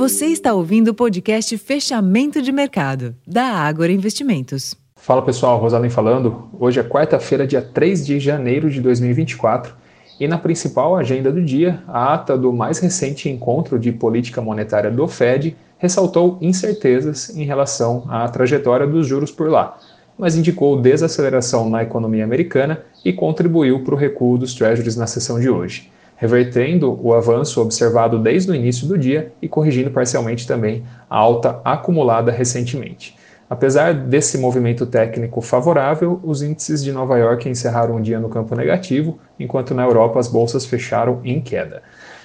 Você está ouvindo o podcast Fechamento de Mercado, da Ágora Investimentos. Fala pessoal, Rosalem falando. Hoje é quarta-feira, dia 3 de janeiro de 2024, e na principal agenda do dia, a ata do mais recente encontro de política monetária do Fed ressaltou incertezas em relação à trajetória dos juros por lá, mas indicou desaceleração na economia americana e contribuiu para o recuo dos treasuries na sessão de hoje revertendo o avanço observado desde o início do dia e corrigindo parcialmente também a alta acumulada recentemente. Apesar desse movimento técnico favorável, os índices de Nova York encerraram o dia no campo negativo, enquanto na Europa as bolsas fecharam em queda.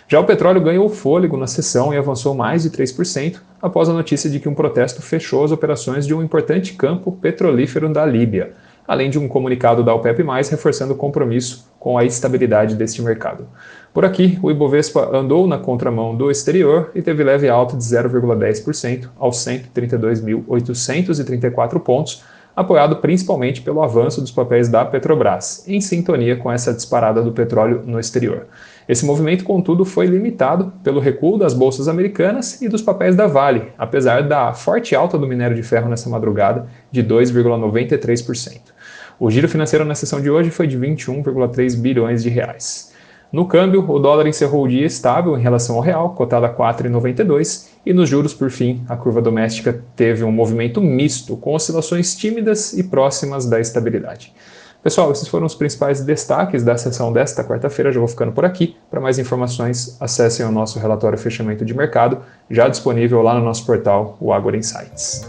Já o petróleo ganhou fôlego na sessão e avançou mais de 3% após a notícia de que um protesto fechou as operações de um importante campo petrolífero da Líbia além de um comunicado da OPEP+, reforçando o compromisso com a estabilidade deste mercado. Por aqui, o Ibovespa andou na contramão do exterior e teve leve alta de 0,10% aos 132.834 pontos, apoiado principalmente pelo avanço dos papéis da Petrobras, em sintonia com essa disparada do petróleo no exterior. Esse movimento, contudo, foi limitado pelo recuo das bolsas americanas e dos papéis da Vale, apesar da forte alta do minério de ferro nessa madrugada de 2,93%. O giro financeiro na sessão de hoje foi de 21,3 bilhões de reais. No câmbio, o dólar encerrou o dia estável em relação ao real, cotado a 4,92, e nos juros, por fim, a curva doméstica teve um movimento misto, com oscilações tímidas e próximas da estabilidade. Pessoal, esses foram os principais destaques da sessão desta quarta-feira. Já vou ficando por aqui. Para mais informações, acessem o nosso relatório fechamento de mercado, já disponível lá no nosso portal, o Agora Insights.